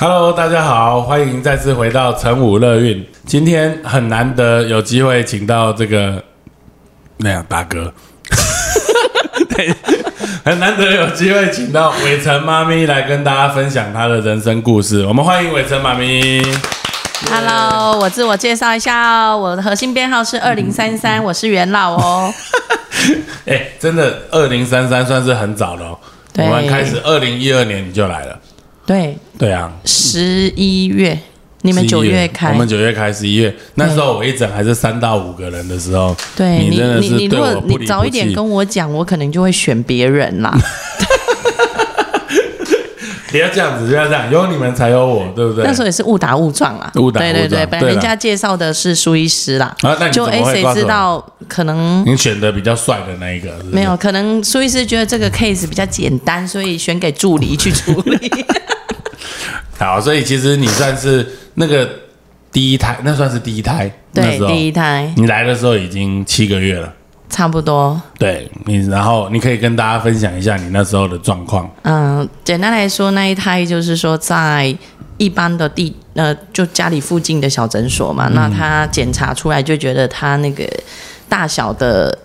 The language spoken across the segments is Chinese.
Hello，大家好，欢迎再次回到成武乐运。今天很难得有机会请到这个那样大哥，对，很难得有机会请到伟成妈咪来跟大家分享她的人生故事。我们欢迎伟成妈咪。Hello，我自我介绍一下哦，我的核心编号是二零三三，我是元老哦。哎、真的，二零三三算是很早了、哦。我对们开始二零一二年你就来了，对，对啊，十一月，你们九月开。我，们九月开，十一月。那时候我一整还是三到五个人的时候，对你你真的你你如是对我果你早一点跟我讲，我可能就会选别人啦。不要这样子，不要这样，有你们才有我，对不对？那时候也是误打误撞啦，误打误对对对，撞对本来人家介绍的是苏医师啦，啊，那你就哎谁知道可能你选的比较帅的那一个？是不是？没有，可能苏医师觉得这个 case 比较简单，所以选给助理去处理。好，所以其实你算是那个第一胎，那算是第一胎。那对第一胎你来的时候已经七个月了。差不多。对你，然后你可以跟大家分享一下你那时候的状况。嗯，简单来说，那一胎就是说在一般的地呃，就家里附近的小诊所嗯嘛，那他检查出来就觉得他那个大小的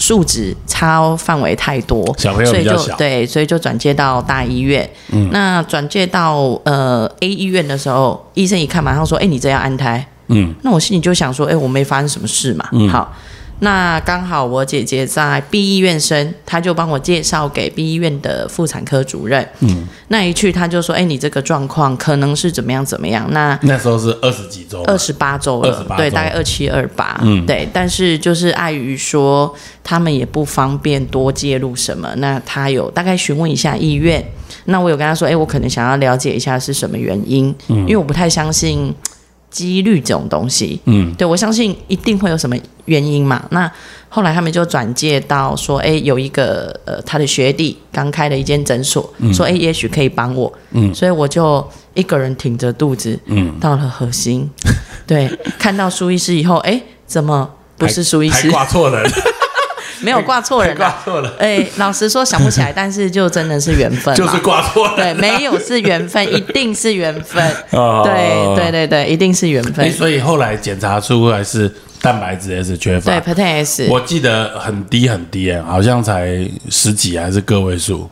数值差范围太多，小朋友所以比较小就对，所以就转介到大医院。嗯，那转介到呃 A 医院的时候，医生一看马上说：“哎，你这要安胎。”嗯，那我心里就想说，哎、我没发生什么事嘛。嗯好，那刚好我姐姐在 B 医院生，她就帮我介绍给 B 医院的妇产科主任。嗯，那一去他就说，哎、你这个状况可能是怎么样怎么样？那那时候是二十几周，二十八周了，28对，大概二七二八，嗯，对。但是就是碍于说他们也不方便多介入什么，那他有大概询问一下医院。那我有跟他说，哎、我可能想要了解一下是什么原因，因为我不太相信几率这种东西。嗯，对我相信一定会有什么原因嘛。那后来他们就转介到说，哎，有一个呃他的学弟刚开了一间诊所，说哎也许可以帮我，嗯。所以我就一个人挺着肚子，嗯，到了核心，对，看到苏医师以后，哎，怎么不是苏医还师？挂错人，没有挂错人啊。挂错了，哎，老实说想不起来，但是就真的是缘分，就是挂错对，人。没有是缘分，一定是缘分。哦对对对对，一定是缘哎，分。所以后来检查出来是蛋白质 S 缺乏对。，Protein S，我记得很低很低哎，好像才十几还是个位数。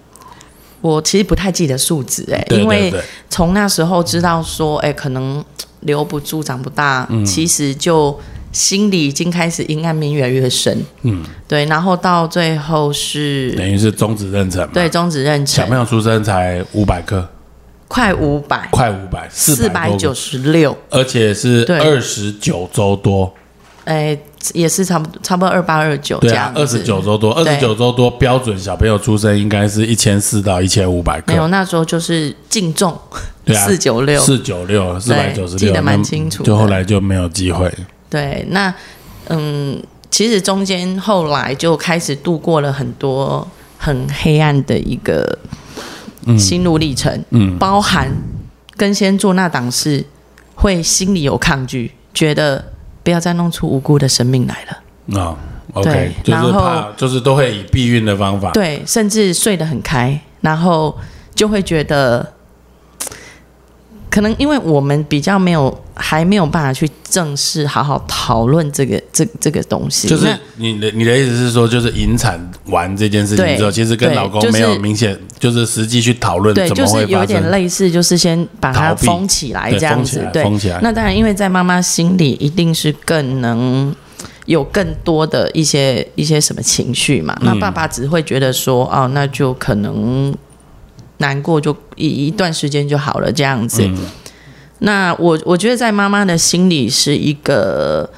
我其实不太记得数值哎、对对因为对从那时候知道说，哎、可能留不住、长不大，嗯其实就心里已经开始阴暗面越来越深。嗯，对，然后到最后是等于是终止妊娠嘛。对终止妊娠，小朋友出生才五百克，快五百，快五百，四百九十，六，而且是二十九周多。哎，也是差不多差不多二八二九这对啊样，二十九周多，二十九周多标准小朋友出生应该是一千四到一千五百克。没有，那时候就是净重对啊，四九六，四九六，四百九十六，记得蛮清楚就后来就没有机会。对，那嗯，其实中间后来就开始度过了很多很黑暗的一个心路历程，嗯包含跟先做那档事，会心里有抗拒，觉得不要再弄出无辜的生命来了，啊，OK，对就是然后怕，就是都会以避孕的方法。对，甚至睡得很开，然后就会觉得。可能因为我们比较没有，还没有办法去正式好好讨论这个这这个东西，就是你的你的意思是说，就是引产完这件事情之后，其实跟老公没有明显，就是实际去讨论对，怎么就是有。点类似，就是先把它封起来这样。子对，封起来那当然，因为在妈妈心里一定是更能有更多的一些一些什么情绪嘛。嗯那爸爸只会觉得说，哦，那就可能难过就一一段时间就好了这样子。嗯那我我觉得在妈妈的心里是一个，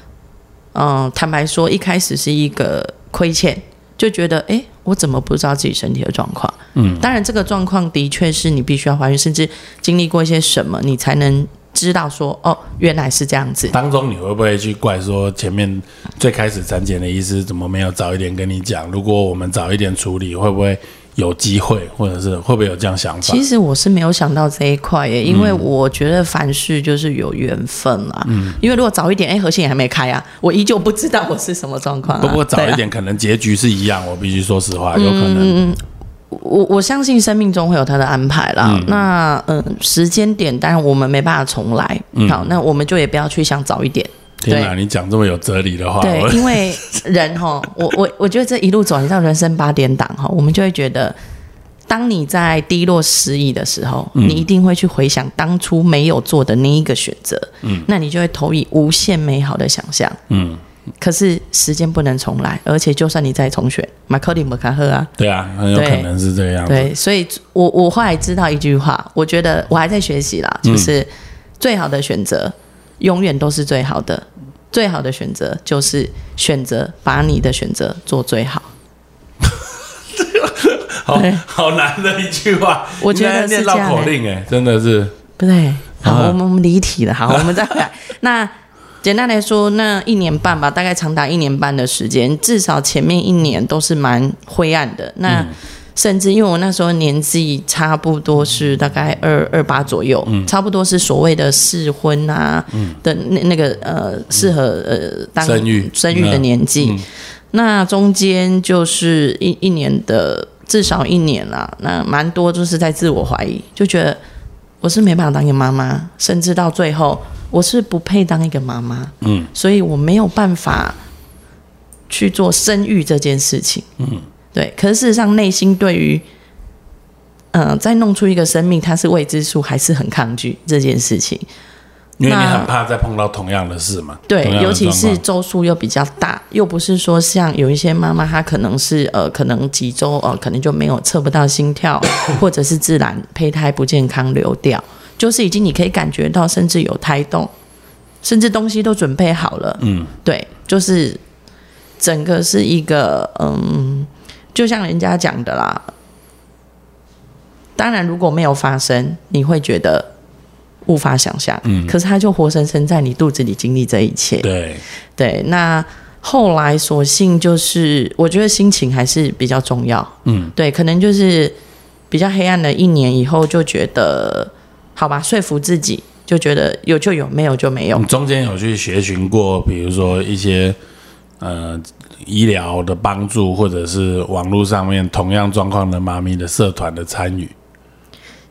嗯、坦白说，一开始是一个亏欠，就觉得，哎，我怎么不知道自己身体的状况？嗯，当然这个状况的确是你必须要怀孕，甚至经历过一些什么，你才能知道说哦，原来是这样子。当中你会不会去怪说前面最开始产检的医师怎么没有早一点跟你讲？如果我们早一点处理，会不会？有机会，或者是会不会有这样想法？其实我是没有想到这一块耶，因为我觉得凡事就是有缘分啦。嗯，因为如果早一点，哎，核心也还没开啊，我依旧不知道我是什么状况。不过早一点，可能结局是一样。我必须说实话，有可能。嗯我我相信生命中会有他的安排啦。那嗯，时间点当然我们没办法重来。好，那我们就也不要去想早一点。天哪，你讲这么有哲理的话，对，因为人哈，我我我觉得这一路走，你到人生八点档哈，我们就会觉得，当你在低落失意的时候，你一定会去回想当初没有做的那一个选择，嗯，那你就会投以无限美好的想象，嗯，可是时间不能重来，而且就算你再重选，马克里姆卡赫啊，对啊，很有可能是这样，对，所以我我后来知道一句话，我觉得我还在学习啦，就是最好的选择。永远都是最好的，最好的选择就是选择把你的选择做最好。好好难的一句话，我觉得是绕口令哎，真的是不对。好，我们我们离题了。好，我们再回来。那简单来说，那一年半吧，大概长达一年半的时间，至少前面一年都是蛮灰暗的。那甚至因为我那时候年纪差不多是大概二二八左右，差不多是所谓的适婚啊的那那个呃适合呃当生育。生育的年纪，那中间就是一一年的至少一年啦，那蛮多就是在自我怀疑，就觉得我是没办法当一个妈妈，甚至到最后我是不配当一个妈妈，嗯，所以我没有办法去做生育这件事情，嗯。对，可是事实上，内心对于，嗯，再弄出一个生命，它是未知数，还是很抗拒这件事情。因为你很怕再碰到同样的事嘛。对，尤其是周数又比较大，又不是说像有一些妈妈，她可能是呃，可能几周呃，可能就没有测不到心跳，或者是自然胚胎不健康流掉，就是已经你可以感觉到，甚至有胎动，甚至东西都准备好了。嗯，对，就是整个是一个嗯。就像人家讲的啦，当然如果没有发生，你会觉得无法想象。嗯，可是他就活生生在你肚子里经历这一切。对对，那后来索性就是，我觉得心情还是比较重要。嗯，对，可能就是比较黑暗的一年以后，就觉得好吧，说服自己，就觉得有就有，没有就没有。中间有去学寻过，比如说一些呃。医疗的帮助，或者是网络上面同样状况的妈咪的社团的参与。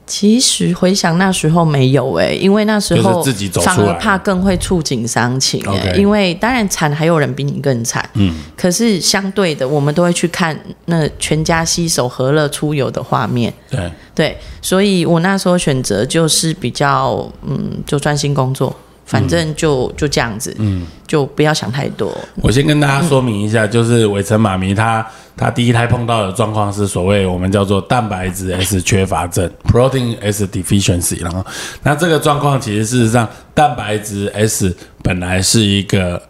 其实回想那时候没有哎，因为那时候自己走反而怕更会触景伤情哎，因为当然惨还有人比你更惨，嗯，可是相对的，我们都会去看那全家携手和乐出游的画面，对。对，所以我那时候选择就是比较嗯，就专心工作。反正就就这样子，嗯，就不要想太多。我先跟大家说明一下，就是伟成妈咪她她第一胎碰到的状况是所谓我们叫做蛋白质 S 缺乏症 （Protein S Deficiency）。然后，那这个状况其实事实上，蛋白质 S 本来是一个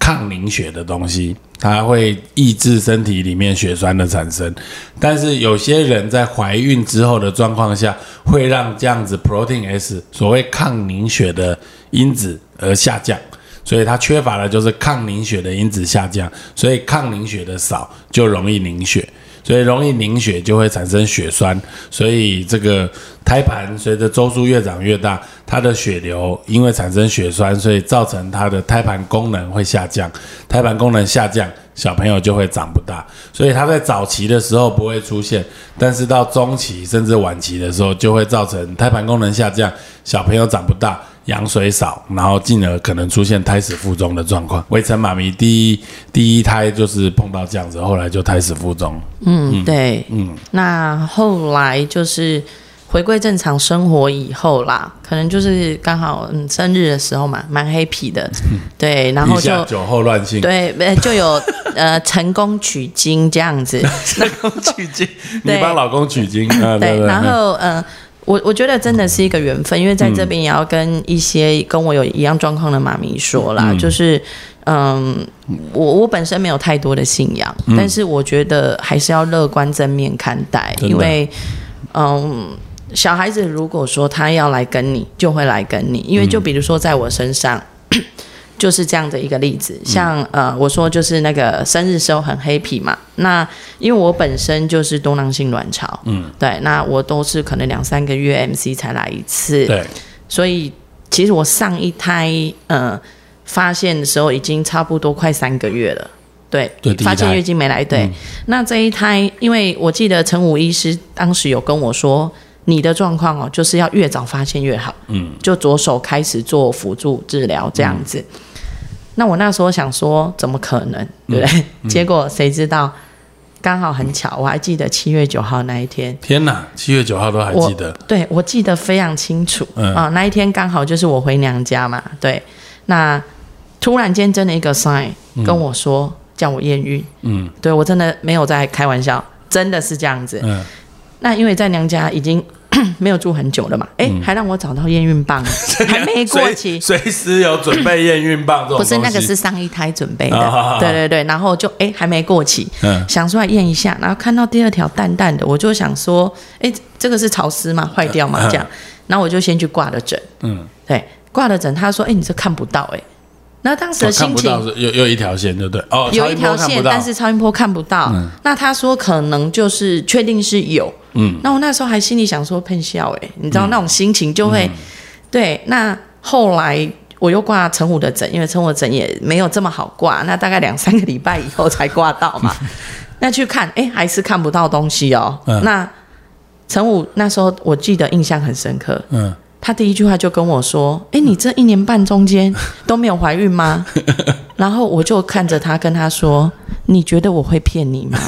抗凝血的东西，它会抑制身体里面血栓的产生。但是有些人在怀孕之后的状况下，会让这样子 Protein S 所谓抗凝血的。因子而下降，所以它缺乏的就是抗凝血的因子下降，所以抗凝血的少就容易凝血，所以容易凝血就会产生血栓，所以这个胎盘随着周数越长越大，它的血流因为产生血栓，所以造成它的胎盘功能会下降，胎盘功能下降，小朋友就会长不大，所以它在早期的时候不会出现，但是到中期甚至晚期的时候就会造成胎盘功能下降，小朋友长不大。羊水少，然后进而可能出现胎死腹中的状况。围城妈咪第一第一胎就是碰到这样子，后来就胎死腹中。嗯，对，嗯，那后来就是回归正常生活以后啦，可能就是刚好嗯生日的时候嘛，蛮黑皮的，对，然后就酒后乱性，对，就有呃成功取经这样子，成功取经，你帮老公取经，对，然后呃。我我觉得真的是一个缘分，因为在这边也要跟一些跟我有一样状况的妈咪说啦，就是嗯，我我本身没有太多的信仰，但是我觉得还是要乐观正面看待，因为嗯，小孩子如果说他要来跟你，就会来跟你，因为就比如说在我身上。就是这样的一个例子，像呃，我说就是那个生日时候很 happy 嘛，那因为我本身就是多囊性卵巢，嗯，对，那我都是可能两三个月 MC 才来一次，对，所以其实我上一胎呃发现的时候已经差不多快三个月了，对，发现月经没来，对，那这一胎，因为我记得陈武医师当时有跟我说。你的状况哦，就是要越早发现越好，嗯，就着手开始做辅助治疗这样子。那我那时候想说，怎么可能，对不对？结果谁知道，刚好很巧，我还记得七月九号那一天。天哪，七月九号都还记得？对，我记得非常清楚。啊，那一天刚好就是我回娘家嘛。对，那突然间真的一个 sign 跟我说叫我验孕。嗯，对我真的没有在开玩笑，真的是这样子。嗯。那因为在娘家已经 没有住很久了嘛，哎，还让我找到验孕棒，还没过期，随时有准备验孕棒。不是那个是上一胎准备的，对对对，然后就哎还没过期，想出来验一下，然后看到第二条淡淡的，我就想说，哎，这个是潮湿嘛？坏掉嘛？这样，然后我就先去挂了诊，嗯，对，挂了诊，他说，哎，你这看不到，哎。那当时的心情有有一条线，对不对？哦，有一条线，但是超音波看不到。那他说可能就是确定是有。嗯，那我那时候还心里想说喷笑哎，你知道那种心情就会对。那后来我又挂陈武的诊，因为陈武的诊也没有这么好挂，那大概两三个礼拜以后才挂到嘛。那去看，哎，还是看不到东西哦。那陈武那时候我记得印象很深刻。嗯。他第一句话就跟我说：“哎，你这一年半中间都没有怀孕吗？” 然后我就看着他跟他说：“你觉得我会骗你吗？”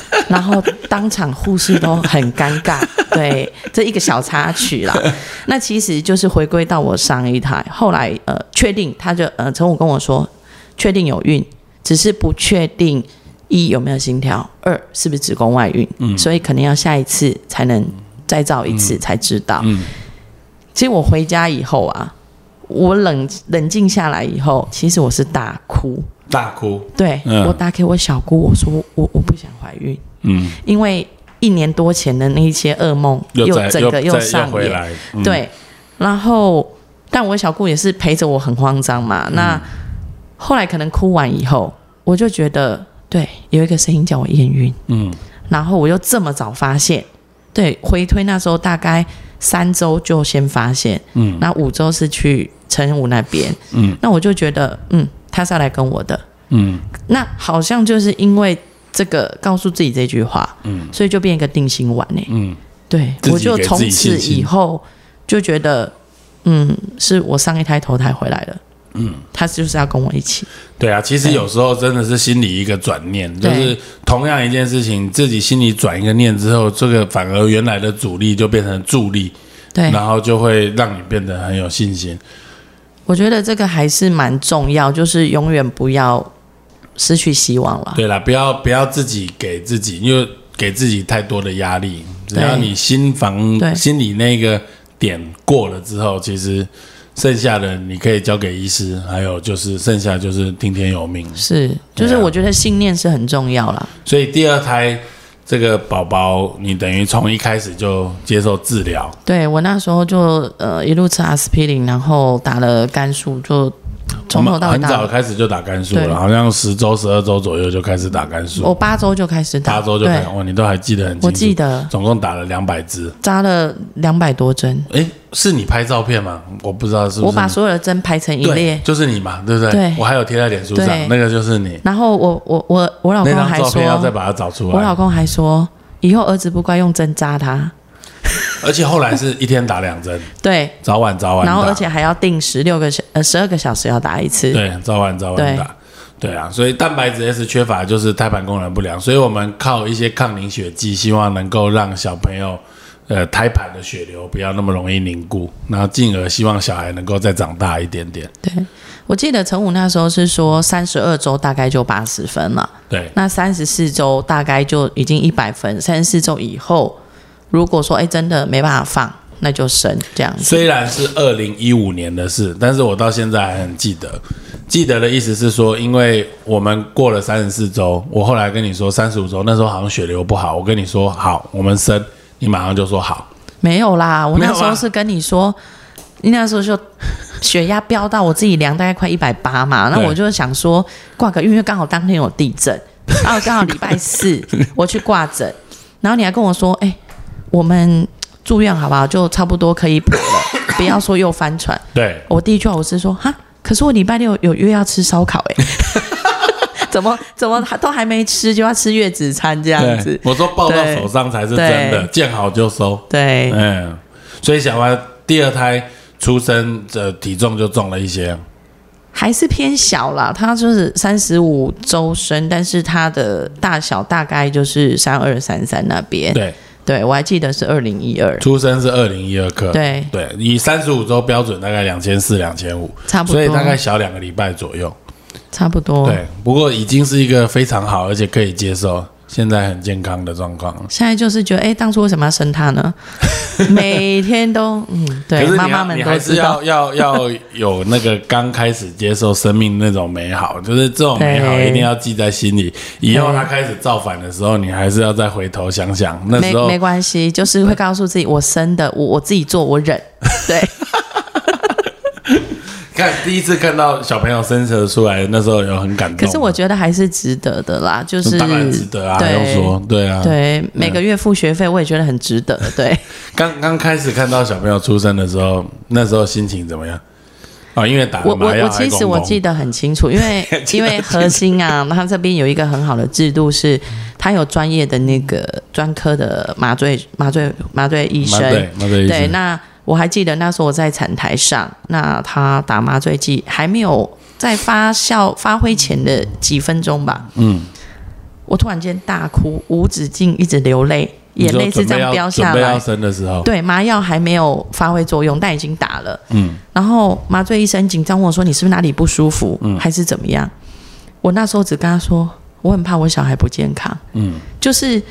然后当场护士都很尴尬。对，这一个小插曲啦。那其实就是回归到我上一台，后来呃确定，他就呃陈武跟我说，确定有孕，只是不确定一有没有心跳，二是不是子宫外孕。嗯，所以可能要下一次才能再造一次才知道。实我回家以后啊，我冷冷静下来以后，其实我是大哭，大哭。对，我打给我小姑，我说我我不想怀孕，嗯，因为一年多前的那一些噩梦又整个又上演，对。然后，但我小姑也是陪着我很慌张嘛。那后来可能哭完以后，我就觉得对，有一个声音叫我验孕，嗯，然后我又这么早发现，对，回推那时候大概。三周就先发现，嗯，那五周是去陈武那边，嗯，那我就觉得，嗯，他是要来跟我的，嗯，那好像就是因为这个告诉自己这句话，嗯，所以就变一个定心丸呢，嗯，对，我就从此以后就觉得，嗯，是我上一胎投胎回来了，嗯，他就是要跟我一起。对啊，其实有时候真的是心里一个转念，就是同样一件事情，自己心里转一个念之后，这个反而原来的阻力就变成助力，对，然后就会让你变得很有信心。我觉得这个还是蛮重要，就是永远不要失去希望了。对啦，不要不要自己给自己，因为给自己太多的压力，只要你心房心里那个点过了之后，其实。剩下的你可以交给医师，还有就是剩下就是听天由命。是，就是我觉得信念是很重要啦。所以第二胎这个宝宝，你等于从一开始就接受治疗。对我那时候就呃一路吃阿司匹林，然后打了肝素就。从头到很早开始就打肝素了，好像十周、十二周左右就开始打肝素。我八周就开始打，八周就开始哇，你都还记得很清楚。我记得，总共打了两百支，扎了两百多针。哎，是你拍照片吗？我不知道是不是。我把所有的针排成一列，就是你嘛，对不对？对。我还有贴在脸书上，那个就是你。然后我我我我老公还说要再把它找出来。我老公还说，以后儿子不乖用针扎他。而且后来是一天打两针，对，早晚早晚，然后而且还要定十六个小呃十二个小时要打一次，对，早晚早晚打，对啊，所以蛋白质 S 缺乏就是胎盘功能不良，所以我们靠一些抗凝血剂，希望能够让小朋友呃胎盘的血流不要那么容易凝固，然后进而希望小孩能够再长大一点点。对，我记得陈武那时候是说三十二周大概就八十分了，对，那三十四周大概就已经一百分，三十四周以后。如果说哎真的没办法放，那就生这样子。虽然是二零一五年的事，但是我到现在还很记得。记得的意思是说，因为我们过了三十四周，我后来跟你说三十五周，那时候好像血流不好，我跟你说好，我们生，你马上就说好。没有啦，我那时候是跟你说，你那时候就血压飙到我自己量大概快一百八嘛，那我就想说挂个，因为刚好当天有地震，然后刚好礼拜四我去挂诊，然后你还跟我说，哎、我们住院好不好？就差不多可以补了，不要说又翻船。对，我第一句话我是说，哈，可是我礼拜六有约要吃烧烤、哎。怎么怎么还都还没吃就要吃月子餐这样子？，我说抱到手上才是真的，对见好就收。对，嗯，所以小花第二胎出生的体重就重了一些。还是偏小啦，他就是三十五周生，但是他的大小大概就是三二三三那边。对，对我还记得是二零一二，出生是二零一二克。对，对，以三十五周标准大概两千四、两千五，差不多，所以大概小两个礼拜左右。差不多。对，不过已经是一个非常好而且可以接受，现在很健康的状况。现在就是觉得，哎，当初为什么要生他呢？每天都，嗯，对，妈妈们你还是都知道要。要要有那个刚开始接受生命那种美好，就是这种美好一定要记在心里。以后他开始造反的时候，你还是要再回头想想，那没时候没关系，就是会告诉自己，我生的，我我自己做，我忍。对，看第一次看到小朋友生得出来，那时候有很感动。可是我觉得还是值得的啦，就是当然值得啊，还对用说对啊。对，每个月付学费，我也觉得很值得。对，刚刚开始看到小朋友出生的时候，那时候心情怎么样？啊，因为打我我我其实我记得得很清楚，因为 因为核心啊，他这边有一个很好的制度是，他有专业的那个专科的麻醉麻醉麻醉医生。对麻醉医对，生，那我还记得那时候我在产台上，那他打麻醉剂还没有在发酵发挥前的几分钟吧，嗯，我突然间大哭，无止境一直流泪，眼泪是这样飙下来要。生的时候，对，麻药还没有发挥作用，但已经打了。嗯，然后麻醉医生紧张问我说：“你是不是哪里不舒服，嗯还是怎么样？”我那时候只跟他说：“我很怕我小孩不健康。”嗯，就是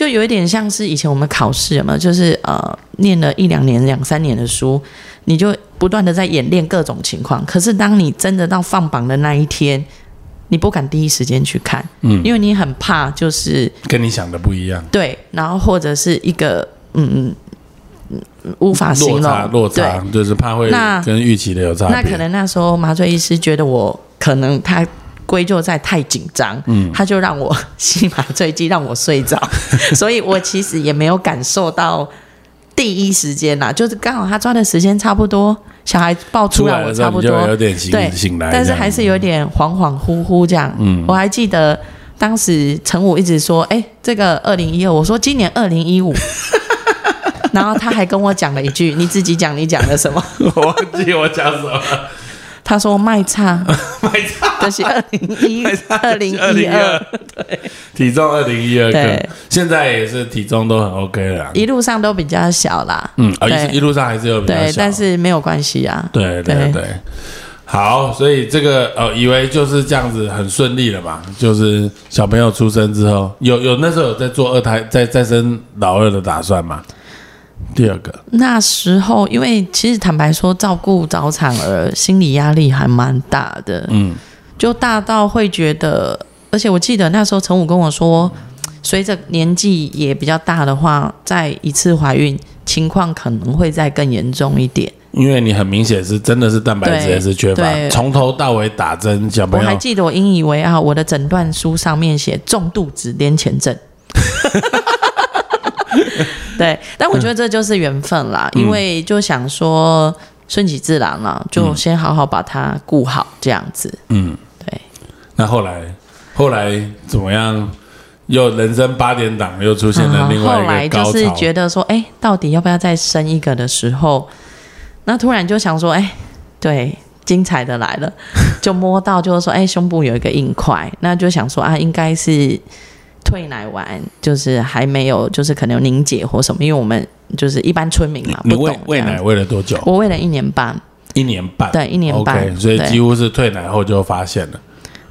就有一点像是以前我们考试有没有？就是呃，念了一两年、两三年的书，你就不断的在演练各种情况。可是当你真的到放榜的那一天，你不敢第一时间去看，嗯因为你很怕就是跟你想的不一样，对，然后或者是一个嗯无法形落差容，落差就是怕会那跟预期的有差别。那可能那时候麻醉医师觉得我可能他归咎在太紧张，嗯。他就让我吸麻醉剂，让我睡着，所以我其实也没有感受到第一时间啦，就是刚好他抓的时间差不多，小孩抱出来我差不多有，点醒对醒来，但是还是有点恍恍惚惚这样。嗯。我还记得当时陈武一直说：“哎、这个二零一二，我说今年二零一五。”然后他还跟我讲了一句：“你自己讲，你讲了什么？我忘记我讲什么，？”他说：“卖差，卖差 这是二零一二零一二，体重二零一二克对，现在也是体重都很 OK 了啦。一路上都比较小啦。嗯，一一路上还是有比较对，小但是没有关系啊。对对对。对，好，所以这个呃，以为就是这样子很顺利了嘛，就是小朋友出生之后，有有那时候有在做二胎，再再生老二的打算吗？第二个，那时候，因为其实坦白说，照顾早产儿心理压力还蛮大的，嗯就大到会觉得，而且我记得那时候陈武跟我说，随着年纪也比较大的话，再一次怀孕情况可能会再更严重一点。因为你很明显是真的是蛋白质也是缺乏，对从头到尾打针，小我朋友还记得我引以为傲，我的诊断书上面写重度脂癫前症。对，但我觉得这就是缘分啦，嗯因为就想说顺其自然啦，就先好好把它顾好，这样子。嗯，对，那后来后来怎么样？又人生八点档又出现了另外一个高潮，就是觉得说，哎，到底要不要再生一个的时候，那突然就想说，哎，对。精彩的来了，就摸到就是说，哎，胸部有一个硬块，那就想说啊，应该是退奶完，就是还没有，就是可能有凝结或什么，因为我们就是一般村民嘛，你不懂喂喂奶喂了多久？我喂了一年半，一年半，对，一年半所以几乎是退奶后就发现了，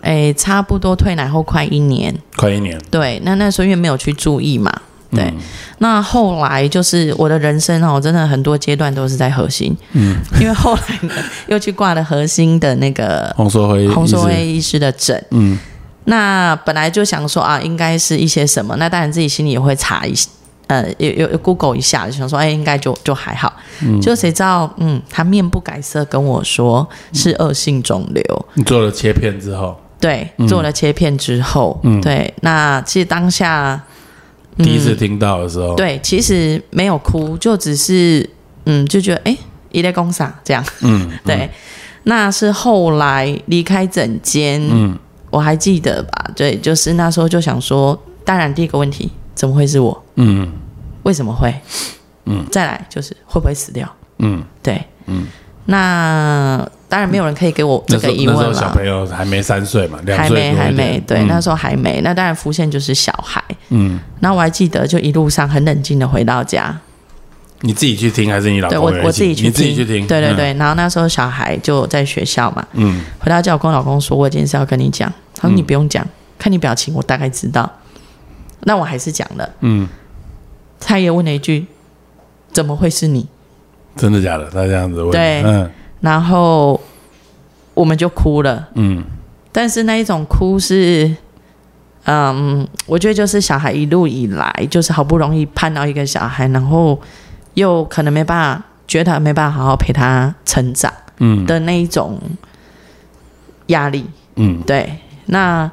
哎，差不多退奶后快一年，快一年。对，那那时候因为没有去注意嘛，对，那后来就是我的人生哦，真的很多阶段都是在核心，嗯，因为后来呢又去挂了核心的那个 洪硕辉洪硕辉医师的诊，嗯，那本来就想说啊，应该是一些什么，那当然自己心里也会查一呃，有有 Google 一下，想说哎，应该就就还好，嗯，就谁知道，嗯，他面不改色跟我说是恶性肿瘤，你做了切片之后。对，做了切片之后，对，那其实当下第一次听到的时候，对，其实没有哭，就只是嗯，就觉得哎，一类公傻这样，嗯，对，那是后来离开诊间，嗯，我还记得吧？对，就是那时候就想说，当然第一个问题怎么会是我？嗯，为什么会？嗯，再来就是会不会死掉？嗯，对，嗯，那。当然没有人可以给我这个疑问了。那时候小朋友还没三岁嘛，两岁还没还没对，那时候还没。那当然浮现就是小孩。嗯。那我还记得，就一路上很冷静的回到家。你自己去听还是你老公？我我自己去，你自己去听。对对对。然后那时候小孩就在学校嘛。嗯。回到家，我跟我老公说：“我有件事要跟你讲。”他说：“你不用讲，看你表情，我大概知道。”那我还是讲了。嗯。他也问了一句：“怎么会是你？”真的假的？他这样子问。对。嗯。然后我们就哭了，嗯，但是那一种哭是，嗯，我觉得就是小孩一路以来就是好不容易盼到一个小孩，然后又可能没办法，觉得没办法好好陪他成长，嗯的那一种压力，嗯，对，那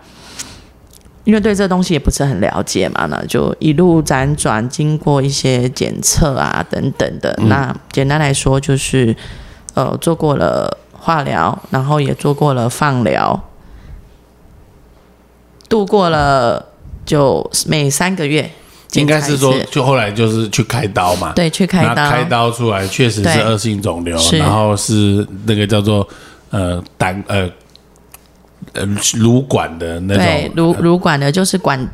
因为对这东西也不是很了解嘛，那就一路辗转，经过一些检测啊等等的，那简单来说就是。呃，做过了化疗，然后也做过了放疗，度过了就每三个月，应该是说，就后来就是去开刀嘛，对，去开刀，开刀出来确实是恶性肿瘤，然后是那个叫做呃胆呃呃乳管的那种，乳乳管的，就是管。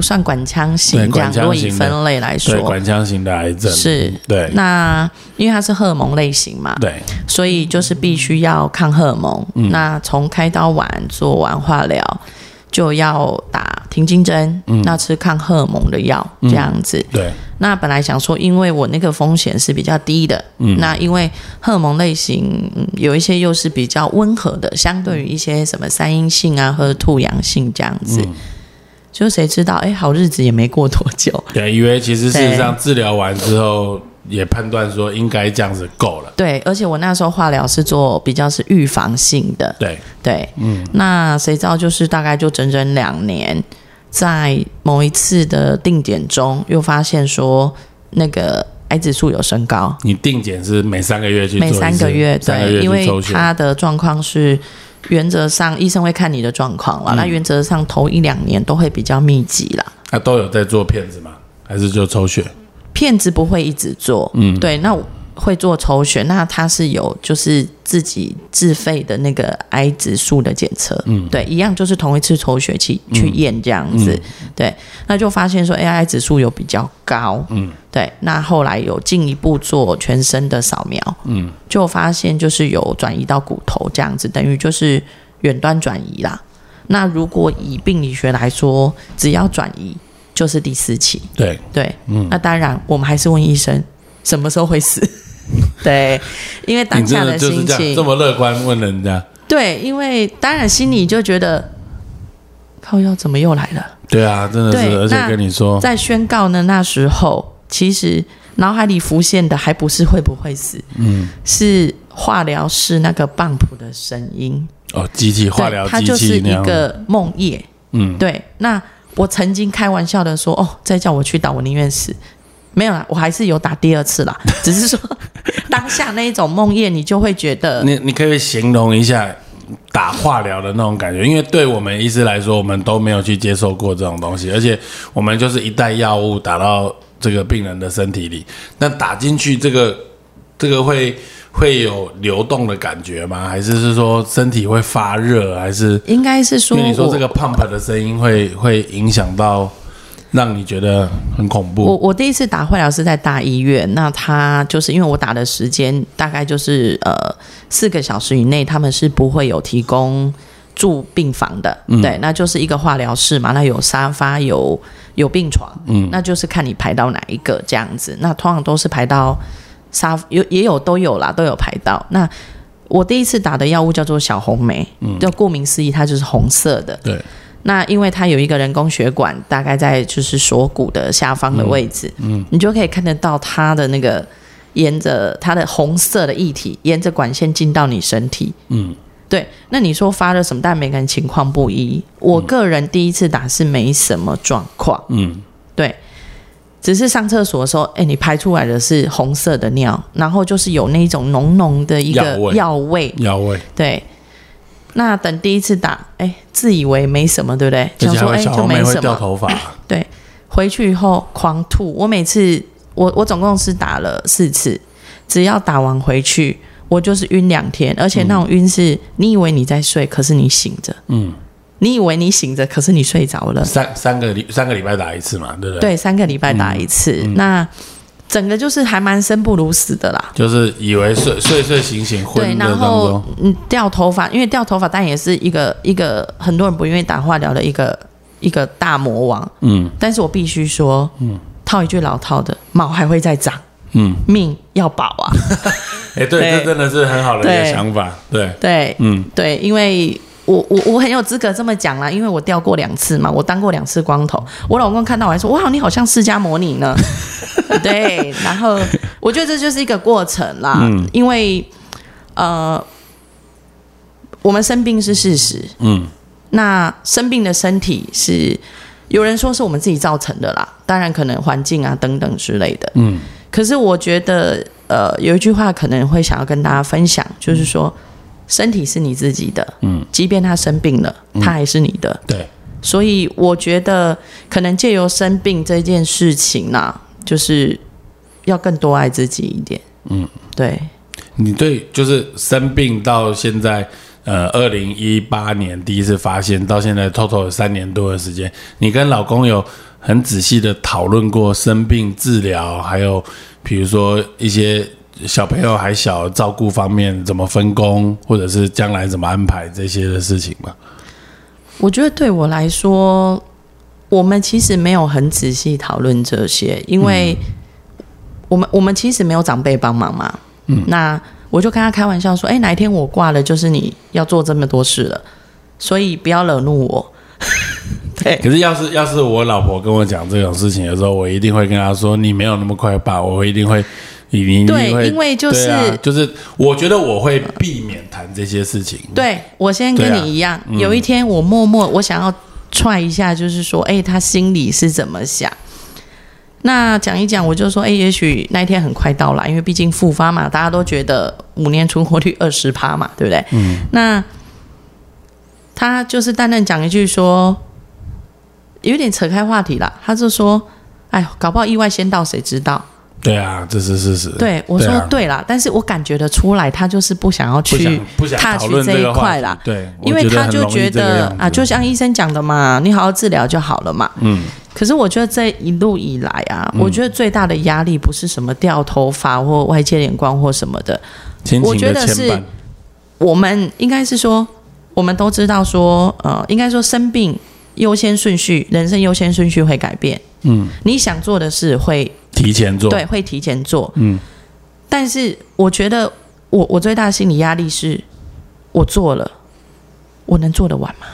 算管腔型这样，如果以分类来说，管腔型的癌症是，对。那因为它是荷尔蒙类型嘛，对，所以就是必须要抗荷尔蒙。那从开刀完做完化疗，就要打停经针，那吃抗荷尔蒙的药，这样子。对。那本来想说，因为我那个风险是比较低的，嗯，那因为荷尔蒙类型有一些又是比较温和的，相对于一些什么三阴性啊或者兔阳性这样子。就谁知道？哎，好日子也没过多久。对，以为其实事实上治疗完之后，也判断说应该这样子够了。对，而且我那时候化疗是做比较是预防性的。对对，嗯。那谁知道？就是大概就整整两年，在某一次的定检中，又发现说那个癌指数有升高。你定检是每三个月去？每三个月，对，因为他的状况是。原则上，医生会看你的状况了。那原则上，头一两年都会比较密集啦。那都有在做片子吗？还是就抽血？片子不会一直做。嗯，对。那会做抽血，那他是有就是自己自费的那个癌指数的检测。嗯，对，一样就是同一次抽血去去验这样子。对，那就发现说 A I 指数有比较高。嗯，对。那后来有进一步做全身的扫描。嗯。就发现就是有转移到骨头这样子，等于就是远端转移啦。那如果以病理学来说，只要转移就是第四期。对对，嗯。那当然，我们还是问医生什么时候会死。对，因为当下的心情这么乐观问人家。对，因为当然心里就觉得靠药怎么又来了？对啊，真的是，而且跟你说，在宣告呢那时候，其实。脑海里浮现的还不是会不会死，嗯，是化疗室那个棒谱的声音哦，机器化疗机器一个梦魇，嗯，对。那我曾经开玩笑的说，哦，再叫我去打，我宁愿死。没有啦，我还是有打第二次啦，只是说当下那一种梦魇，你就会觉得，你你可以形容一下打化疗的那种感觉，因为对我们医师来说，我们都没有去接受过这种东西，而且我们就是一袋药物打到。这个病人的身体里，那打进去这个这个会会有流动的感觉吗？还是是说身体会发热？还是应该是说，你说这个 pump 的声音会会影响到，让你觉得很恐怖？我我第一次打化疗是在大医院，那他就是因为我打的时间大概就是呃四个小时以内，他们是不会有提供。住病房的，对，那就是一个化疗室嘛，那有沙发有有病床，嗯，那就是看你排到哪一个这样子。那通常都是排到沙有也有都有啦，都有排到。那我第一次打的药物叫做小红梅，嗯，就顾名思义，它就是红色的。对，那因为它有一个人工血管，大概在就是锁骨的下方的位置，嗯，你就可以看得到它的那个沿着它的红色的液体，沿着管线进到你身体，嗯，对。那你说发热什么？但每个人情况不一。我个人第一次打是没什么状况，嗯，对。只是上厕所的时候，哎，你排出来的是红色的尿，然后就是有那种浓浓的一个药味，药味。对。那等第一次打，哎，自以为没什么，对不对？想说哎就没什么。掉头发。对。回去以后狂吐，我每次我我总共是打了四次，只要打完回去，我就是晕两天，而且那种晕是你以为你在睡，可是你醒着。嗯。你以为你醒着，可是你睡着了。三三个礼三个礼拜打一次嘛，对不对？对，三个礼拜打一次，那整个就是还蛮生不如死的啦。就是以为睡睡睡醒醒昏的当中，嗯，掉头发，因为掉头发，但也是一个一个很多人不愿意打化疗的一个一个大魔王。嗯，但是我必须说，嗯，套一句老套的，毛还会再长，嗯，命要保啊。哎，对，这真的是很好的一个想法。对对，嗯，对，因为。我我我很有资格这么讲啦，因为我掉过两次嘛，我当过两次光头。我老公看到我还说：“哇，你好像释迦摩尼呢。”对，然后我觉得这就是一个过程啦，因为呃，我们生病是事实，嗯，那生病的身体是有人说是我们自己造成的啦，当然可能环境啊等等之类的，嗯，可是我觉得呃，有一句话可能会想要跟大家分享，就是说。身体是你自己的，嗯，即便他生病了，他还是你的，对。所以我觉得，可能借由生病这件事情呢，就是要更多爱自己一点，嗯，对。你对，就是生病到现在，呃，二零一八年第一次发现，到现在 total 三年多的时间，你跟老公有很仔细的讨论过生病治疗，还有比如说一些。小朋友还小，照顾方面怎么分工，或者是将来怎么安排这些的事情吗？我觉得对我来说，我们其实没有很仔细讨论这些，因为我们我们其实没有长辈帮忙嘛。嗯，那我就跟他开玩笑说：“哎，哪一天我挂了，就是你要做这么多事了，所以不要惹怒我。”对。可是要是要是我老婆跟我讲这种事情的时候，我一定会跟她说：“你没有那么快吧我一定会。”对，因为就是就是，我觉得我会避免谈这些事情。对我先跟你一样，有一天我默默我想要踹一下，就是说，哎，他心里是怎么想？那讲一讲，我就说，哎，也许那一天很快到了，因为毕竟复发嘛，大家都觉得五年存活率二十趴嘛，对不对？嗯。那他就是淡淡讲一句说，有点扯开话题了。他就说，哎，搞不好意外先到，谁知道？对啊，这是事实。对，我说对了，但是我感觉得出来，他就是不想要去踏去这一块啦。对，因为他就觉得啊，就像医生讲的嘛，你好好治疗就好了嘛。嗯。可是我觉得这一路以来啊，我觉得最大的压力不是什么掉头发或外界眼光或什么的，我觉得是我们应该是说，我们都知道说，呃，应该说生病优先顺序，人生优先顺序会改变。嗯。你想做的事会。提前做对，会提前做。嗯，但是我觉得我我最大的心理压力是，我做了，我能做得完吗？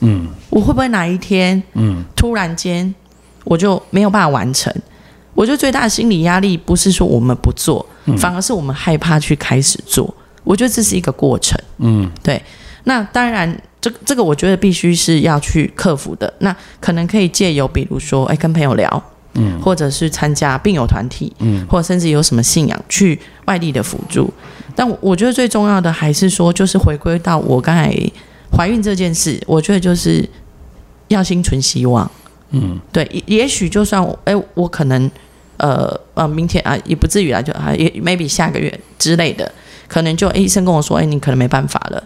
嗯，我会不会哪一天，嗯，突然间我就没有办法完成？我觉得最大的心理压力不是说我们不做，反而是我们害怕去开始做。我觉得这是一个过程。嗯，对。那当然，这这个我觉得必须是要去克服的。那可能可以借由，比如说，哎，跟朋友聊。嗯，或者是参加病友团体，嗯，或者甚至有什么信仰去外地的辅助，但我觉得最重要的还是说，就是回归到我刚才怀孕这件事，我觉得就是要心存希望，嗯，对，也许就算哎，我可能呃呃，明天啊也不至于啊，就啊也 maybe 下个月之类的，可能就医生跟我说，哎，你可能没办法了，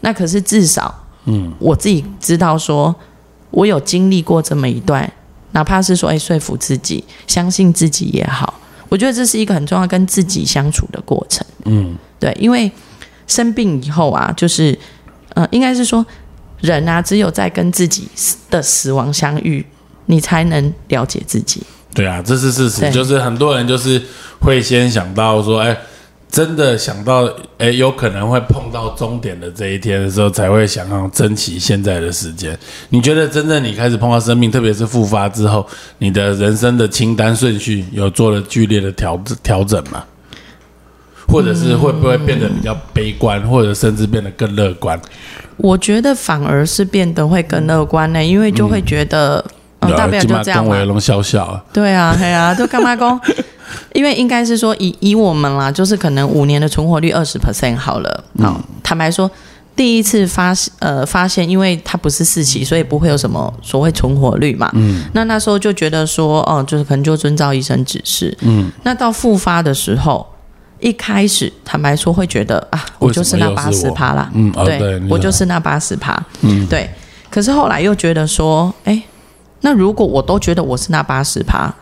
那可是至少，嗯，我自己知道说，我有经历过这么一段。哪怕是说，哎，说服自己，相信自己也好，我觉得这是一个很重要跟自己相处的过程。嗯，对，因为生病以后啊，就是，呃，应该是说，人啊，只有在跟自己的死亡相遇，你才能了解自己。对啊，这是事实，就是很多人就是会先想到说，哎，真的想到，哎，有可能会碰到终点的这一天的时候，才会想要珍惜现在的时间。你觉得真正你开始碰到生命，特别是复发之后，你的人生的清单顺序有做了剧烈的调调整吗？或者是会不会变得比较悲观，或者甚至变得更乐观？我觉得反而是变得会更乐观呢，因为就会觉得，嗯，大不了就这样嘛。跟伟龙笑笑，对啊，对啊，都干嘛工？因为应该是说以以我们啦，就是可能五年的存活率二十 percent 好了。好，坦白说，第一次发呃发现，因为它不是四期，所以不会有什么所谓存活率嘛。嗯。那那时候就觉得说，哦，就是可能就遵照医生指示。嗯。那到复发的时候，一开始坦白说会觉得啊，我就是那八十趴啦。嗯，对，我就是那八十趴。嗯，对。可是后来又觉得说，哎，那如果我都觉得我是那八十趴。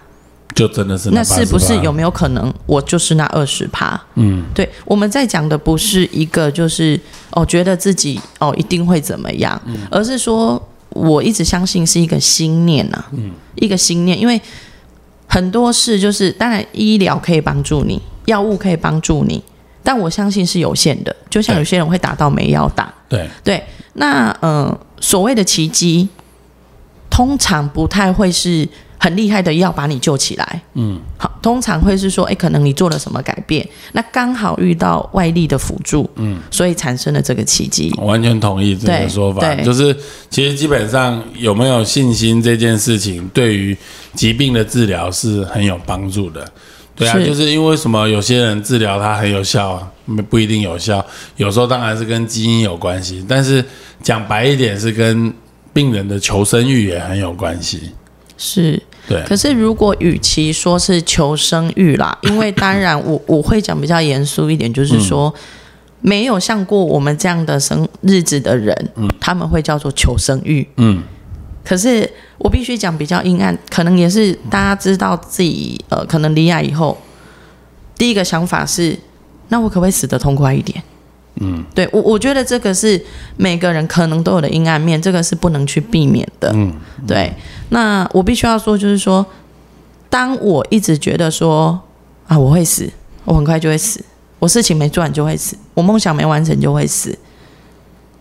就真的是那是不是有没有可能我就是那二十趴？嗯，对，我们在讲的不是一个就是哦觉得自己哦一定会怎么样，而是说我一直相信是一个心念呐，嗯，一个心念，因为很多事就是当然医疗可以帮助你，药物可以帮助你，但我相信是有限的，就像有些人会打到没药打，对。对，那呃所谓的奇迹，通常不太会是。很厉害的药把你救起来，嗯，好，通常会是说，哎，可能你做了什么改变，那刚好遇到外力的辅助，嗯，所以产生了这个奇迹。我完全同意这个说法，就是其实基本上有没有信心这件事情，对于疾病的治疗是很有帮助的。对啊，就是因为什么？有些人治疗它很有效，不一定有效。有时候当然是跟基因有关系，但是讲白一点，是跟病人的求生欲也很有关系。是。对，可是如果与其说是求生欲啦，因为当然我我会讲比较严肃一点，就是说没有像过我们这样的生日子的人，嗯，他们会叫做求生欲，嗯。可是我必须讲比较阴暗，可能也是大家知道自己呃，可能离爱以后，第一个想法是，那我可不可以死得痛快一点？嗯，对我我觉得这个是每个人可能都有的阴暗面，这个是不能去避免的，嗯，对。那我必须要说，就是说，当我一直觉得说啊，我会死，我很快就会死，我事情没做完就会死，我梦想没完成就会死。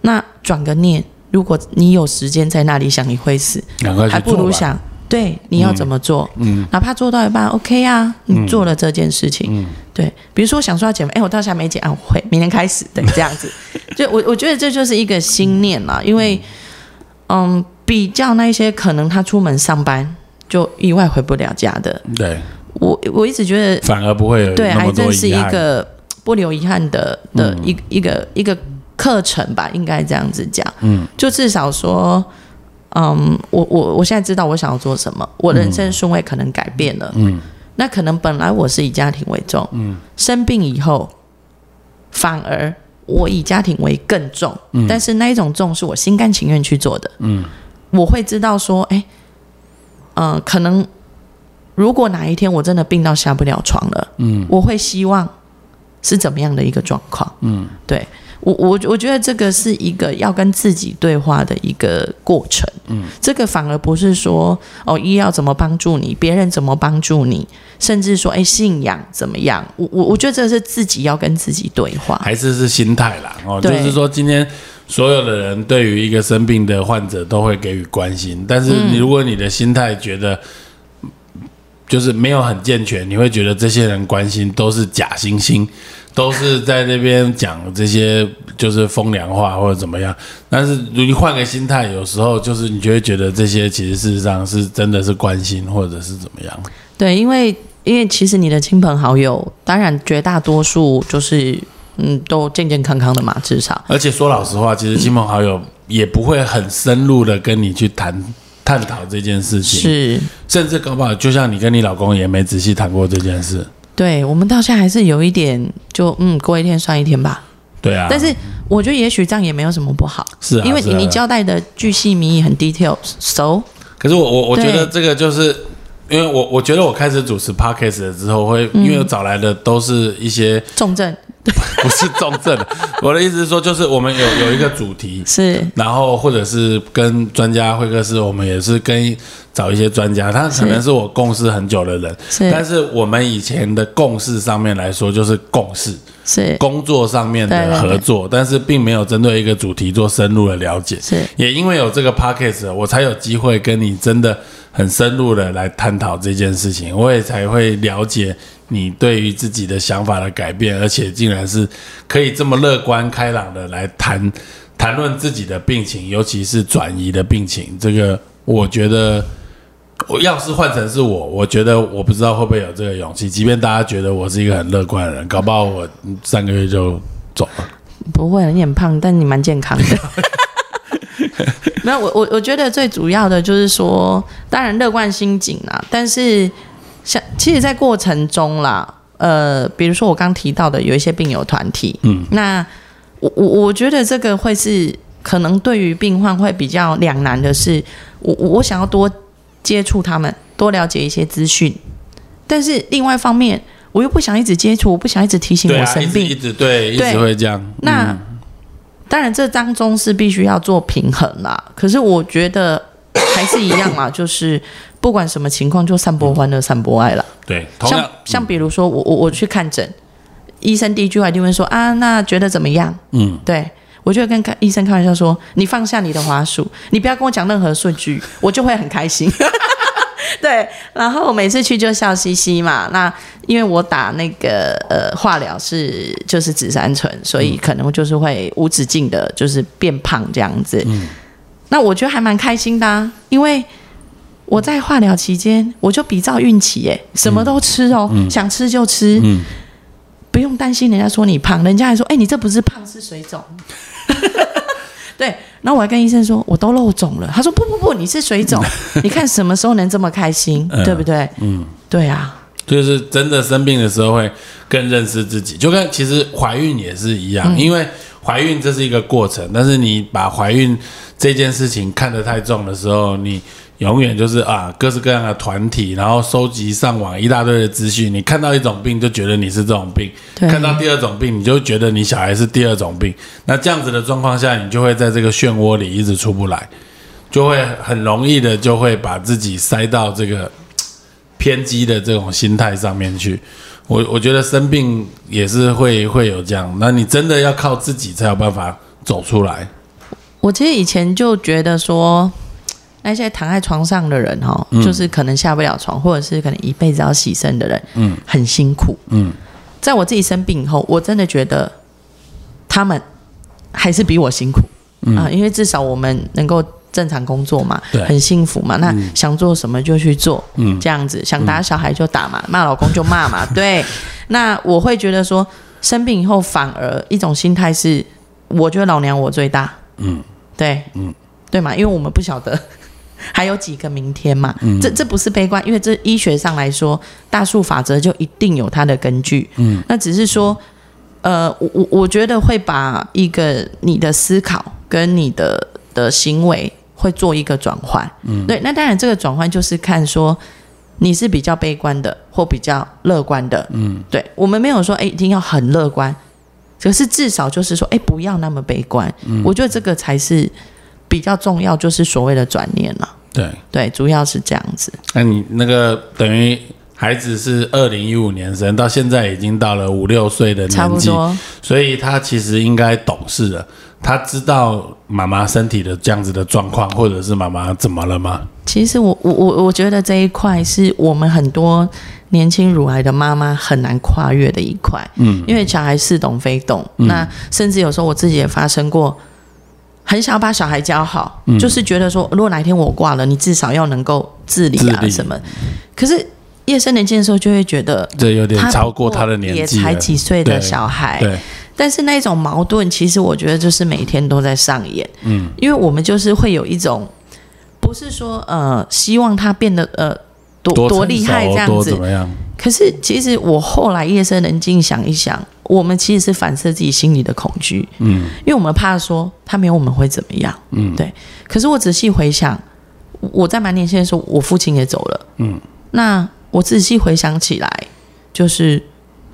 那转个念，如果你有时间在那里想你会死，还不如想对你要怎么做，嗯，哪怕做到一半，OK 啊，你做了这件事情，嗯，对。比如说想说要减肥，哎，我到现在没减啊，我会明天开始，对，这样子。就我我觉得这就是一个心念嘛，因为，嗯。比较那一些可能他出门上班就意外回不了家的，对我我一直觉得反而不会有对癌症是一个不留遗憾的的一一个一个课程吧，应该这样子讲。嗯，就至少说，嗯，我我我现在知道我想要做什么，我人生顺位可能改变了。嗯，那可能本来我是以家庭为重，嗯，生病以后反而我以家庭为更重，嗯，但是那一种重是我心甘情愿去做的，嗯。我会知道说，哎，嗯，可能如果哪一天我真的病到下不了床了，嗯，我会希望是怎么样的一个状况，嗯，对我我我觉得这个是一个要跟自己对话的一个过程，嗯，这个反而不是说哦医药怎么帮助你，别人怎么帮助你，甚至说哎信仰怎么样，我我我觉得这是自己要跟自己对话，还是是心态啦，哦，就是说今天。所有的人对于一个生病的患者都会给予关心，但是你如果你的心态觉得就是没有很健全，你会觉得这些人关心都是假惺惺，都是在那边讲这些就是风凉话或者怎么样。但是如你换个心态，有时候就是你就会觉得这些其实事实上是真的是关心或者是怎么样。对，因为因为其实你的亲朋好友，当然绝大多数就是。嗯，都健健康康的嘛，至少。而且说老实话，其实亲朋好友也不会很深入的跟你去谈探讨这件事情，是。甚至搞不好，就像你跟你老公也没仔细谈过这件事。对，我们到现在还是有一点，就嗯，过一天算一天吧。对啊。但是我觉得也许这样也没有什么不好，是啊，因为你你交代的巨细靡遗，很 detail，so。可是我我我觉得这个就是。因为我我觉得我开始主持 podcast 之后，会因为找来的都是一些重症，不是重症。我的意思是说，就是我们有有一个主题，是然后或者是跟专家会客室，我们也是跟找一些专家，他可能是我共事很久的人，是。但是我们以前的共事上面来说，就是共事是。工作上面的对对对。合作，但是并没有针对一个主题做深入的了解。是。也因为有这个 p o c k e t 我才有机会跟你真的很深入的来探讨这件事情，我也才会了解你对于自己的想法的改变，而且竟然是可以这么乐观开朗的来谈谈论自己的病情，尤其是转移的病情。这个我觉得，我要是换成是我，我觉得我不知道会不会有这个勇气。即便大家觉得我是一个很乐观的人，搞不好我嗯三个月就走了。不会，你很胖，但你蛮健康的。没有，我我我觉得最主要的就是说，当然乐观心境啊，但是像其实，在过程中啦，呃，比如说我刚提到的有一些病友团体，嗯，那我我我觉得这个会是可能对于病患会比较两难的是，我我我想要多接触他们，多了解一些资讯，但是另外一方面，我又不想一直接触，我不想一直提醒我生病，一直一直对，一直会这样。那、嗯当然，这当中是必须要做平衡啦。可是我觉得还是一样嘛，就是不管什么情况，就散播欢乐，散播爱了。对，像像比如说，我我我去看诊，医生第一句话一定会说啊，那觉得怎么样？嗯，对我就会跟开医生开玩笑说，你放下你的滑鼠，你不要跟我讲任何数据，我就会很开心。对，然后每次去就笑嘻嘻嘛。那因为我打那个呃化疗是就是紫杉醇，所以可能就是会无止境的，就是变胖这样子。嗯那我觉得还蛮开心的、啊，因为我在化疗期间，我就比照孕期，耶，什么都吃哦，想吃就吃，嗯不用担心人家说你胖，人家还说，哎、你这不是胖是水肿。对，然后我还跟医生说，我都漏肿了。他说不不不，你是水肿。你看什么时候能这么开心，嗯对不对？嗯，对啊，就是真的生病的时候会更认识自己，就跟其实怀孕也是一样，因为怀孕这是一个过程，但是你把怀孕这件事情看得太重的时候，你永远就是啊各式各样的团体，然后收集上网一大堆的资讯，你看到一种病就觉得你是这种病，看到第二种病你就觉得你小孩是第二种病，那这样子的状况下，你就会在这个漩涡里一直出不来，就会很容易的就会把自己塞到这个偏激的这种心态上面去。我我觉得生病也是会会有这样，那你真的要靠自己才有办法走出来。我其实以前就觉得说，那些躺在床上的人哈、嗯。就是可能下不了床，或者是可能一辈子要洗身的人，嗯。很辛苦。嗯。在我自己生病以后，我真的觉得他们还是比我辛苦。啊、因为至少我们能够正常工作嘛对，很幸福嘛。那想做什么就去做，嗯。这样子，想打小孩就打嘛，骂老公就骂嘛，对。那我会觉得说，生病以后反而一种心态是，我觉得老娘我最大，嗯对，嗯对嘛，因为我们不晓得还有几个明天嘛，嗯。这这不是悲观，因为这医学上来说，大数法则就一定有它的根据，嗯，那只是说，呃，我我我觉得会把一个你的思考跟你的的行为会做一个转换，嗯，对，那当然这个转换就是看说。你是比较悲观的，或比较乐观的，嗯，对我们没有说，哎，一定要很乐观，可是至少就是说，哎，不要那么悲观。嗯。我觉得这个才是比较重要，就是所谓的转念了。对。对，主要是这样子。那你那个等于孩子是二零一五年生，到现在已经到了五六岁的年纪，差不多，所以他其实应该懂事了。他知道妈妈身体的这样子的状况，或者是妈妈怎么了吗？其实我我我我觉得这一块是我们很多年轻乳癌的妈妈很难跨越的一块，嗯，因为小孩似懂非懂，那甚至有时候我自己也发生过，很想要把小孩教好，嗯。就是觉得说，如果哪一天我挂了，你至少要能够自理啊什么。可是夜深人静的时候，就会觉得这有点他超过他的年纪，也才几岁的小孩，对，但是那种矛盾，其实我觉得就是每天都在上演。嗯，因为我们就是会有一种，不是说呃希望他变得呃多多厉害这样子？可是其实我后来夜深人静想一想，我们其实是反射自己心里的恐惧，嗯因为我们怕说他没有我们会怎么样。嗯，对可是我仔细回想，我在蛮年轻的时候，我父亲也走了。嗯，那我仔细回想起来，就是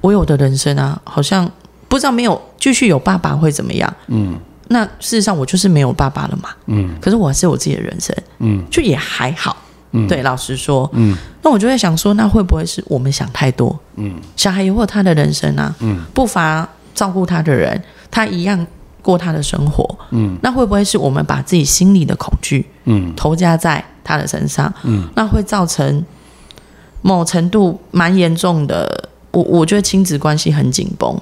我有的人生啊，好像不知道没有继续有爸爸会怎么样？嗯，那事实上我就是没有爸爸了嘛。嗯，可是我还是有自己的人生。嗯，就也还好。嗯，对，老实说，嗯，那我就在想说，那会不会是我们想太多？嗯，小孩也会有他的人生啊。嗯，不乏照顾他的人，他一样过他的生活。嗯，那会不会是我们把自己心里的恐惧，嗯，投加在他的身上？嗯，那会造成某程度蛮严重的。我我觉得亲子关系很紧绷。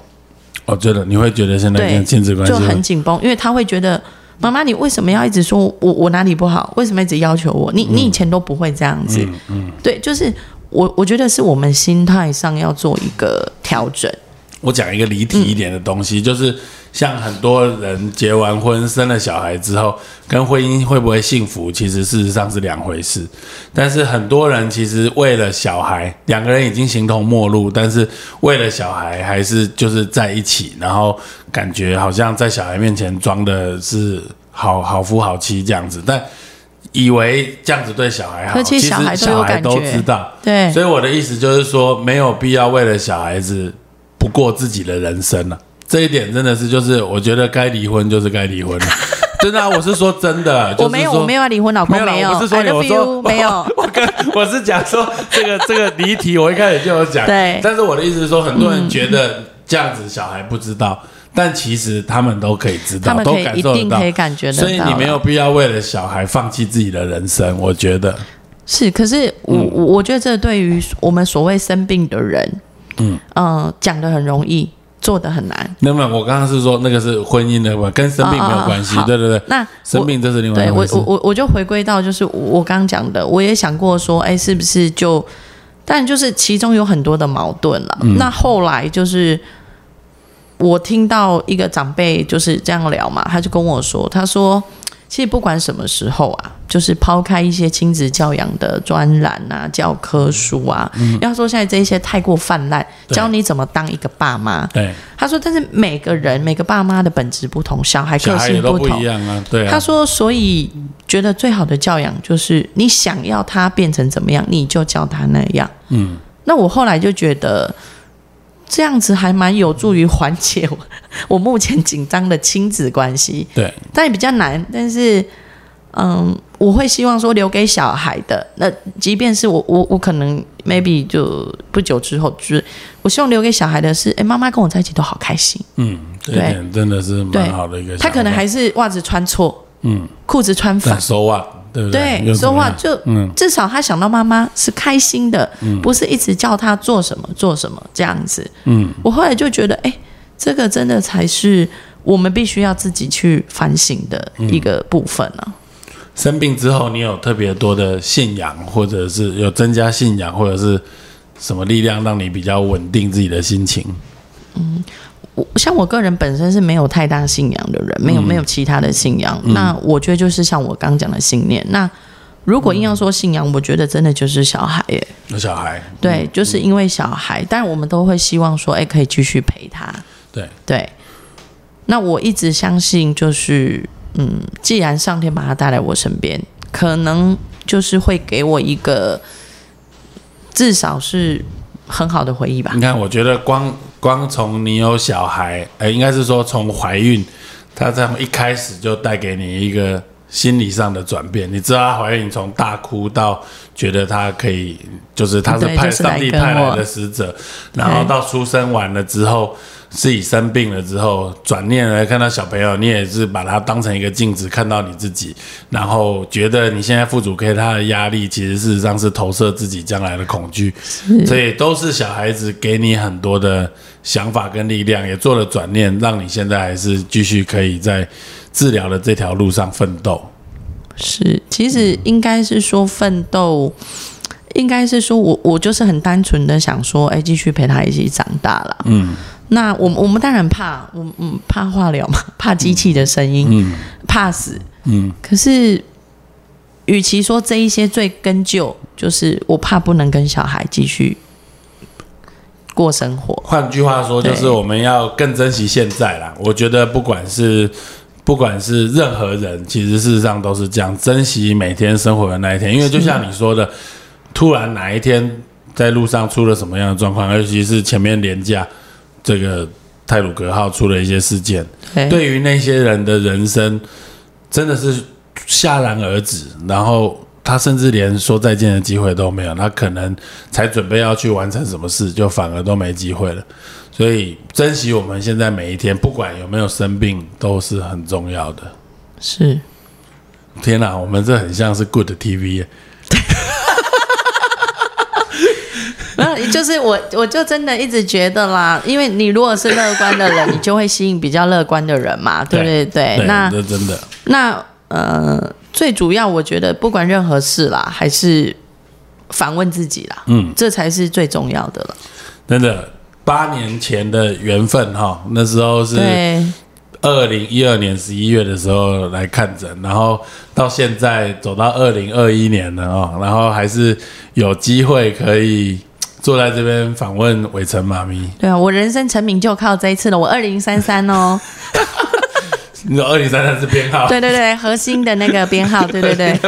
我觉得你会觉得现在跟亲子关系就很紧绷，因为他会觉得妈妈，你为什么要一直说我我哪里不好？为什么一直要求我？你你以前都不会这样子。嗯，对，就是我我觉得是我们心态上要做一个调整。我讲一个离题一点的东西，就是像很多人结完婚、生了小孩之后，跟婚姻会不会幸福，其实事实上是两回事。但是很多人其实为了小孩，两个人已经形同陌路，但是为了小孩还是就是在一起，然后感觉好像在小孩面前装的是好好夫好妻这样子，但以为这样子对小孩好，其实小孩都知道。对，所以我的意思就是说，没有必要为了小孩子。不过自己的人生了，这一点真的是，就是我觉得该离婚就是该离婚了，真的，啊我是说真的。我没有，我没有要离婚，老公没有。我是说，有时候没有。我跟我是讲说这个 这个离题，我一开始就有讲。对。但是我的意思是说，很多人觉得这样子小孩不知道，但其实他们都可以知道，都感受得到，可以感觉到。所以你没有必要为了小孩放弃自己的人生，我觉得是。可是我我我觉得这对于我们所谓生病的人。嗯嗯，讲的很容易，做的很难。那么我刚刚是说那个是婚姻的，跟生病没有关系。对对对，那生病这是另外一回事。我我我我就回归到就是我刚刚讲的，我也想过说，哎，是不是就？但就是其中有很多的矛盾了。那后来就是我听到一个长辈就是这样聊嘛，他就跟我说，他说。其实不管什么时候啊，就是抛开一些亲子教养的专栏啊、教科书啊，要说现在这些太过泛滥，教你怎么当一个爸妈。对，他说，但是每个人每个爸妈的本质不同，小孩个性不同，一样啊。对，他说，所以觉得最好的教养就是你想要他变成怎么样，你就教他那样。嗯，那我后来就觉得。这样子还蛮有助于缓解我 我目前紧张的亲子关系。对，但也比较难。但是，嗯，我会希望说留给小孩的，那即便是我我我可能 maybe 就不久之后，就是我希望留给小孩的是，哎，妈妈跟我在一起都好开心。嗯，这点真的是蛮好的一个。他可能还是袜子穿错，嗯，裤子穿反，收袜。对，说话就至少他想到妈妈是开心的，不是一直叫他做什么做什么这样子。嗯，我后来就觉得，哎，这个真的才是我们必须要自己去反省的一个部分呢。生病之后，你有特别多的信仰，或者是有增加信仰，或者是什么力量，让你比较稳定自己的心情？嗯。像我个人本身是没有太大信仰的人，没有没有其他的信仰。那我觉得就是像我刚讲的信念。那如果硬要说信仰，我觉得真的就是小孩耶。有小孩，对，就是因为小孩，但我们都会希望说，哎，可以继续陪他。对对。那我一直相信，就是嗯，既然上天把他带来我身边，可能就是会给我一个至少是很好的回忆吧。你看，我觉得光。光从你有小孩，哎，应该是说从怀孕，他这样一开始就带给你一个心理上的转变。你知道，她怀孕从大哭到觉得她可以，就是她是派上帝派来的使者，然后到出生完了之后。自己生病了之后，转念来看到小朋友，你也是把他当成一个镜子，看到你自己，然后觉得你现在父主给他的压力，其实事实上是投射自己将来的恐惧，所以都是小孩子给你很多的想法跟力量，也做了转念，让你现在还是继续可以在治疗的这条路上奋斗。是，其实应该是说奋斗，应该是说我我就是很单纯的想说，哎，继续陪他一起长大了，嗯。那我我们当然怕，我嗯怕化疗嘛，怕机器的声音，嗯怕死。嗯，可是，与其说这一些最根究，就是我怕不能跟小孩继续过生活。换句话说，就是我们要更珍惜现在啦。我觉得不管是不管是任何人，其实事实上都是这样，珍惜每天生活的那一天。因为就像你说的，突然哪一天在路上出了什么样的状况，尤其是前面廉价。这个泰鲁格号出了一些事件，对对于那些人的人生真的是戛然而止，然后他甚至连说再见的机会都没有，他可能才准备要去完成什么事，就反而都没机会了。所以珍惜我们现在每一天，不管有没有生病，都是很重要的。是天哪，我们这很像是 Good TV，耶没有，就是我，我就真的一直觉得啦，因为你如果是乐观的人，你就会吸引比较乐观的人嘛，对不对？对，那这真的那呃，最主要我觉得不管任何事啦，还是反问自己啦，嗯，这才是最重要的了。真的八年前的缘分哈，那时候是对，二零一二年十一月的时候来看诊，然后到现在走到二零二一年了哦，然后还是有机会可以坐在这边访问伟成妈咪。对啊，我人生成名就靠这一次了。我二零三三哦，你说二零三三是编号？对对对，核心的那个编号，对对对，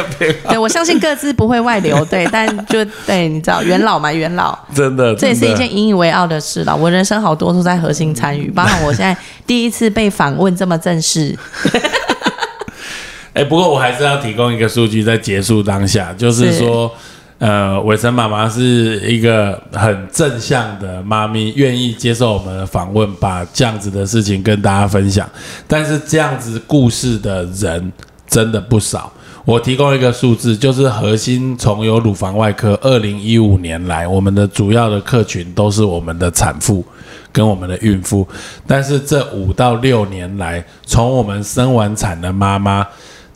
对我相信各自不会外流，对，但就对，你知道元老嘛，元老。真的，这也是一件引以为傲的事了。我人生好多都在核心参与，包含我现在 第一次被访问这么正式。哎、不过我还是要提供一个数据，在结束当下，就是说，呃，伟成妈妈是一个很正向的妈咪，愿意接受我们的访问，把这样子的事情跟大家分享。但是这样子故事的人真的不少。我提供一个数字，就是核心从有乳房外科，二零一五年来，我们的主要的客群都是我们的产妇跟我们的孕妇。但是这五到六年来，从我们生完产的妈妈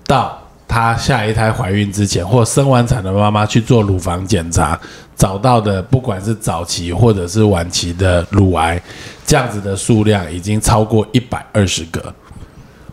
到她下一胎怀孕之前，或生完产的妈妈去做乳房检查，找到的不管是早期或者是晚期的乳癌，这样子的数量已经超过一百二十个。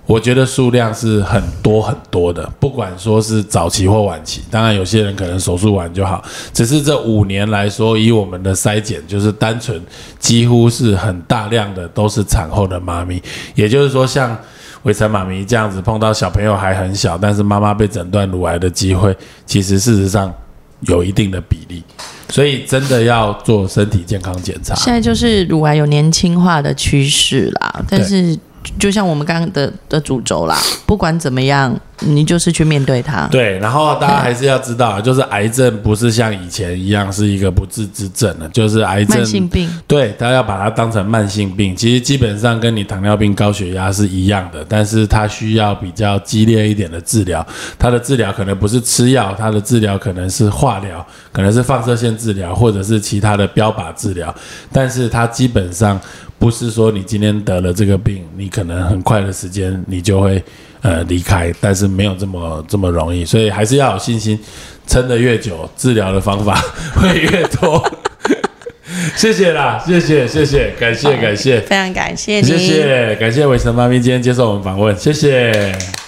我觉得数量是很多很多的，不管说是早期或晚期，当然有些人可能手术完就好。只是这五年来说，以我们的筛检，就是单纯几乎是很大量的都是产后的妈咪，也就是说，像伟成妈咪这样子碰到小朋友还很小，但是妈妈被诊断乳癌的机会，其实事实上有一定的比例，所以真的要做身体健康检查。现在就是乳癌有年轻化的趋势啦，但是就像我们刚刚的的主轴啦，不管怎么样，你就是去面对它。对，然后大家还是要知道，就是癌症不是像以前一样是一个不治之症了，就是癌症慢性病，对，大家要把它当成慢性病，其实基本上跟你糖尿病、高血压是一样的，但是它需要比较激烈一点的治疗。它的治疗可能不是吃药，它的治疗可能是化疗，可能是放射线治疗，或者是其他的标靶治疗。但是它基本上不是说你今天得了这个病，你可能很快的时间你就会呃离开，但是没有这么这么容易，所以还是要有信心，撑得越久，治疗的方法 会越多。谢谢啦，谢谢谢谢，感谢感谢非常感谢你。谢谢感谢伟成妈咪今天接受我们访问，谢谢。